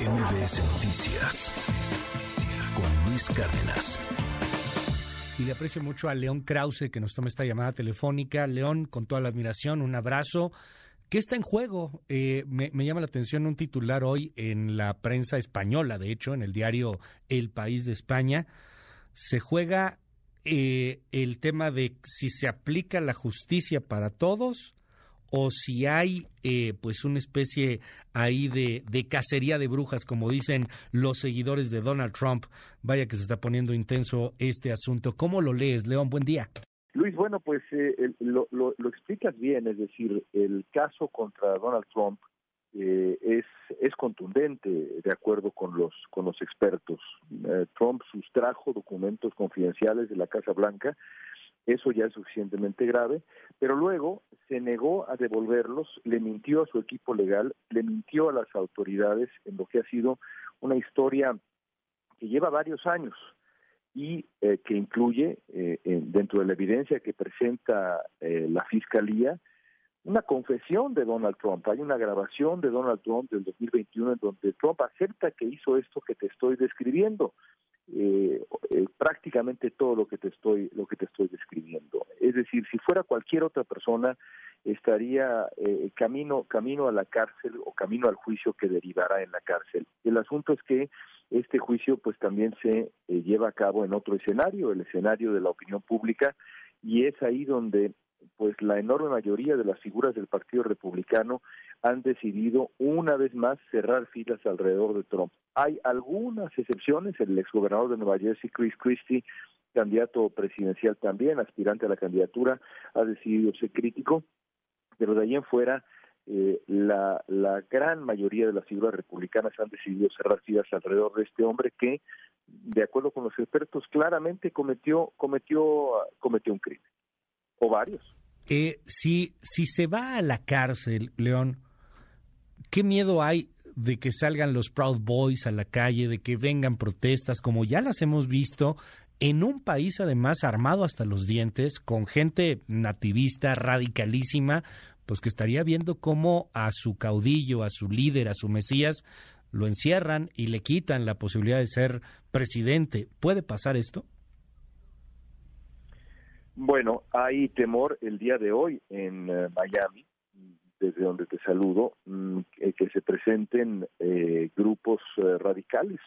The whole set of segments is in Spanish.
MBS Noticias con Luis Cárdenas. Y le aprecio mucho a León Krause que nos toma esta llamada telefónica. León, con toda la admiración, un abrazo. ¿Qué está en juego? Eh, me, llama la atención un titular hoy en la prensa española, de hecho, en el diario El País de España. Se juega eh, el tema de si se aplica la justicia para todos o si hay eh, pues una especie ahí de, de, cacería de brujas, como dicen los seguidores de Donald Trump. Vaya que se está poniendo intenso este asunto. ¿Cómo lo lees, León? Buen día. Luis, bueno, pues eh, lo, lo, explicas bien, es decir, el caso contra Donald Trump eh, es, es contundente, de acuerdo con los, con los expertos. Trump sustrajo documentos confidenciales de la Casa Blanca eso ya es suficientemente grave, pero luego se negó a devolverlos, le mintió a su equipo legal, le mintió a las autoridades en lo que ha sido una historia que lleva varios años y eh, que incluye, eh, dentro de la evidencia que presenta eh, la Fiscalía, una confesión de Donald Trump. Hay una grabación de Donald Trump del 2021 en donde Trump acepta que hizo esto que te estoy describiendo eh, prácticamente todo lo que te estoy lo que te estoy describiendo. Es decir si fuera cualquier otra persona estaría eh, camino camino a la cárcel o camino al juicio que derivará en la cárcel. El asunto es que este juicio pues también se eh, lleva a cabo en otro escenario el escenario de la opinión pública y es ahí donde pues la enorme mayoría de las figuras del Partido Republicano han decidido una vez más cerrar filas alrededor de Trump. Hay algunas excepciones, el exgobernador de Nueva Jersey, Chris Christie, candidato presidencial también, aspirante a la candidatura, ha decidido ser crítico, pero de ahí en fuera eh, la, la gran mayoría de las figuras republicanas han decidido cerrar filas alrededor de este hombre que, de acuerdo con los expertos, claramente cometió cometió cometió un crimen o varios. Eh, si, si se va a la cárcel, León, ¿qué miedo hay de que salgan los Proud Boys a la calle, de que vengan protestas, como ya las hemos visto en un país además armado hasta los dientes, con gente nativista, radicalísima, pues que estaría viendo cómo a su caudillo, a su líder, a su Mesías, lo encierran y le quitan la posibilidad de ser presidente. ¿Puede pasar esto? Bueno, hay temor el día de hoy en eh, Miami, desde donde te saludo, mm, que se presenten eh, grupos eh, radicales.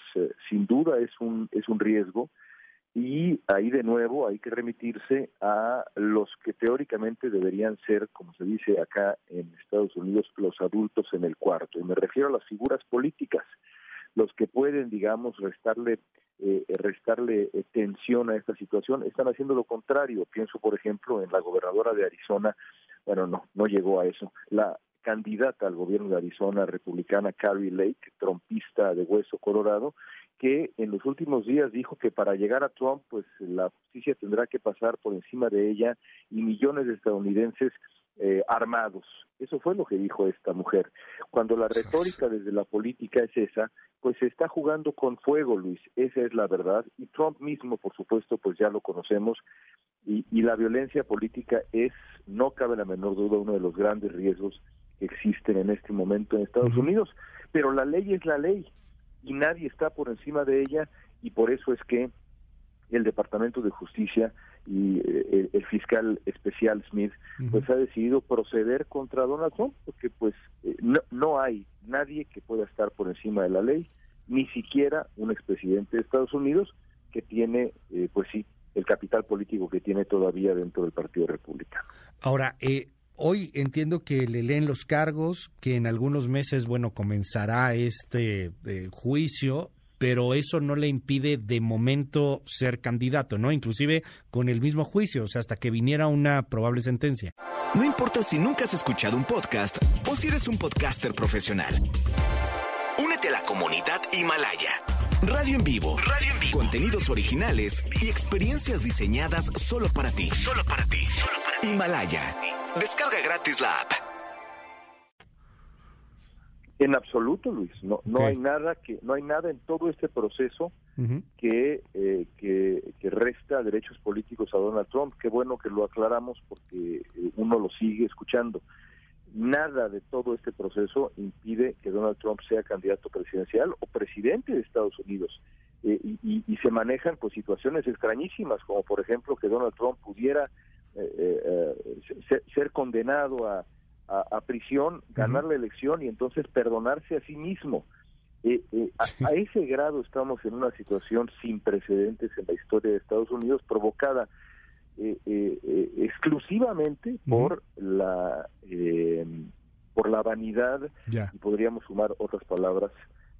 sin duda es un es un riesgo y ahí de nuevo hay que remitirse a los que teóricamente deberían ser, como se dice acá en Estados Unidos, los adultos en el cuarto. Y me refiero a las figuras políticas, los que pueden, digamos, restarle eh, restarle eh, tensión a esta situación, están haciendo lo contrario. Pienso, por ejemplo, en la gobernadora de Arizona, bueno, no, no llegó a eso. La candidata al gobierno de Arizona republicana, Carrie Lake, trompista de Hueso Colorado, que en los últimos días dijo que para llegar a Trump, pues la justicia tendrá que pasar por encima de ella y millones de estadounidenses eh, armados. Eso fue lo que dijo esta mujer. Cuando la retórica desde la política es esa, pues se está jugando con fuego, Luis. Esa es la verdad. Y Trump mismo, por supuesto, pues ya lo conocemos. Y, y la violencia política es, no cabe la menor duda, uno de los grandes riesgos que existen en este momento en Estados Unidos. Pero la ley es la ley y nadie está por encima de ella y por eso es que el Departamento de Justicia y eh, el, fiscal especial Smith pues ha decidido proceder contra Donald Trump porque pues eh, no, no hay nadie que pueda estar por encima de la ley ni siquiera un expresidente de Estados Unidos que tiene eh, pues sí el capital político que tiene todavía dentro del Partido Republicano. Ahora, hoy entiendo que le leen los cargos, que en algunos meses, bueno, comenzará este juicio pero eso no le impide de momento ser candidato, ¿no? Inclusive con el mismo juicio, o sea, hasta que viniera una probable sentencia. No importa si nunca has escuchado un podcast o si eres un podcaster profesional. Únete a la comunidad Himalaya. Radio en vivo. Radio en vivo. Contenidos originales y experiencias diseñadas solo para ti. Solo para ti. Himalaya. Descarga gratis la app. En absoluto, Luis. No, no hay nada que, no hay nada en todo este proceso que, eh, que, que resta derechos políticos a Donald Trump. Qué bueno que lo aclaramos porque eh, uno lo sigue escuchando. nada de todo este proceso impide que Donald Trump sea candidato presidencial o presidente de Estados Unidos. Eh, y, se manejan pues situaciones extrañísimas, como por ejemplo que Donald Trump pudiera eh, ser, condenado a, prisión, ganar la elección y entonces perdonarse a sí mismo. a, ese grado estamos en una situación sin precedentes en la historia de Estados Unidos, provocada eh, eh, eh, exclusivamente por la por la vanidad y podríamos sumar otras palabras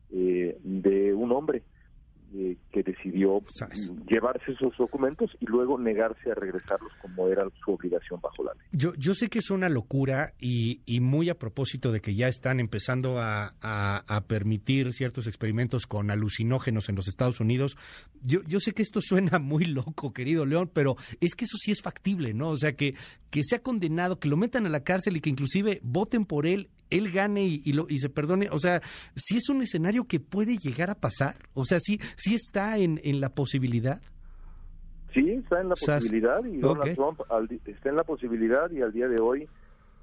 de un hombre eh, que decidió llevarse esos documentos y luego negarse a regresarlos como era su obligación bajo la ley. Yo, yo sé que es una locura y, muy a propósito de que ya están empezando a, permitir ciertos experimentos con alucinógenos en los Estados Unidos. Yo, yo sé que esto suena muy loco, querido León, pero es que eso sí es factible, ¿no? O sea, que, que sea condenado, que lo metan a la cárcel y que inclusive voten por él él gane y, lo, y se perdone. O sea, si es un escenario que puede llegar a pasar. O sea, sí, sí está en, en la posibilidad. Sí, está en la posibilidad y Donald Trump está en la posibilidad y al día de hoy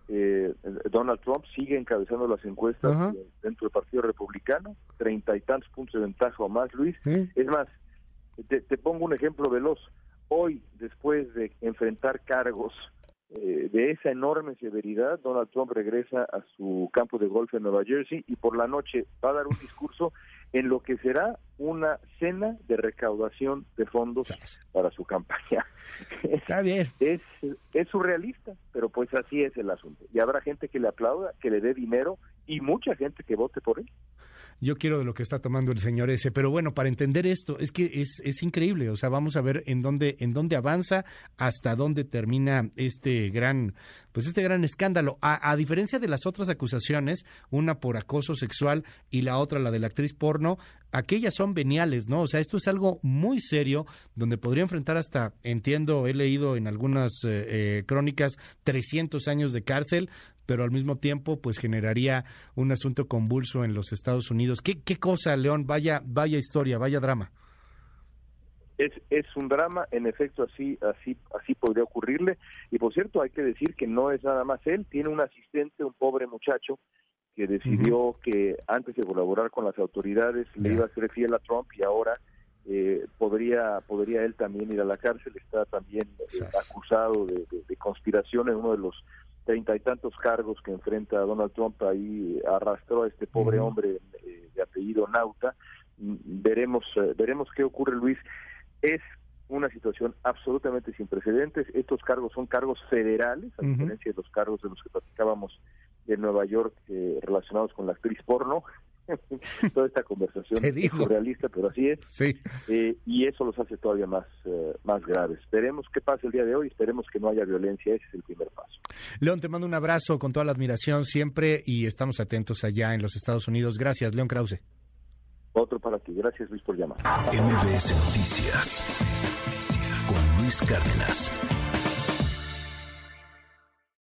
eh, Donald Trump sigue encabezando las encuestas dentro del Partido Republicano, treinta y tantos puntos de ventaja o más, Luis. Es más, te, te pongo un ejemplo veloz. Hoy, después de enfrentar cargos eh, de esa enorme severidad, Donald Trump regresa a su campo de golf en Nueva Jersey y por la noche va a dar un discurso en lo que será una cena de recaudación de fondos para su campaña. Está bien. Es, es surrealista, pero pues así es el asunto. Y habrá gente que le aplauda, que le dé dinero y mucha gente que vote por él yo quiero de lo que está tomando el señor ese. Pero bueno, para entender esto, es que es, es increíble. O sea, vamos a ver en dónde, en dónde avanza, hasta dónde termina este gran, pues este gran escándalo. A, a diferencia de las otras acusaciones, una por acoso sexual y la otra, la de la actriz porno, aquellas son veniales, ¿no? O sea, esto es algo muy serio, donde podría enfrentar hasta, entiendo, he leído en algunas eh, eh, crónicas, 300 años de cárcel, pero al mismo tiempo pues generaría un asunto convulso en los Estados Unidos. ¿Qué, qué cosa, León? Vaya, vaya historia, vaya drama. Es, es un drama, en efecto así, así, así podría ocurrirle. Y por cierto, hay que decir que no es nada más él, tiene un asistente, un pobre muchacho, que decidió que antes de colaborar con las autoridades le iba a ser fiel a Trump y ahora eh, podría podría él también ir a la cárcel. Está también eh, acusado de, conspiración en uno de los treinta y tantos cargos que enfrenta Donald Trump. Ahí arrastró a este pobre hombre eh, de apellido Nauta. Mm, veremos eh, veremos qué ocurre Luis. Es una situación absolutamente sin precedentes. Estos cargos son cargos federales a diferencia de los cargos de los que platicábamos de Nueva York eh, relacionados con la actriz porno toda esta conversación es surrealista, pero así es. Sí. Eh, y eso los hace todavía más, eh, más graves. Esperemos qué pasa el día de hoy, esperemos que no haya violencia, ese es el primer paso. León, te mando un abrazo con toda la admiración siempre y estamos atentos allá en los Estados Unidos. Gracias, León Krause. Otro para ti. Gracias, Luis, por llamar. MBS Noticias con Luis Cárdenas.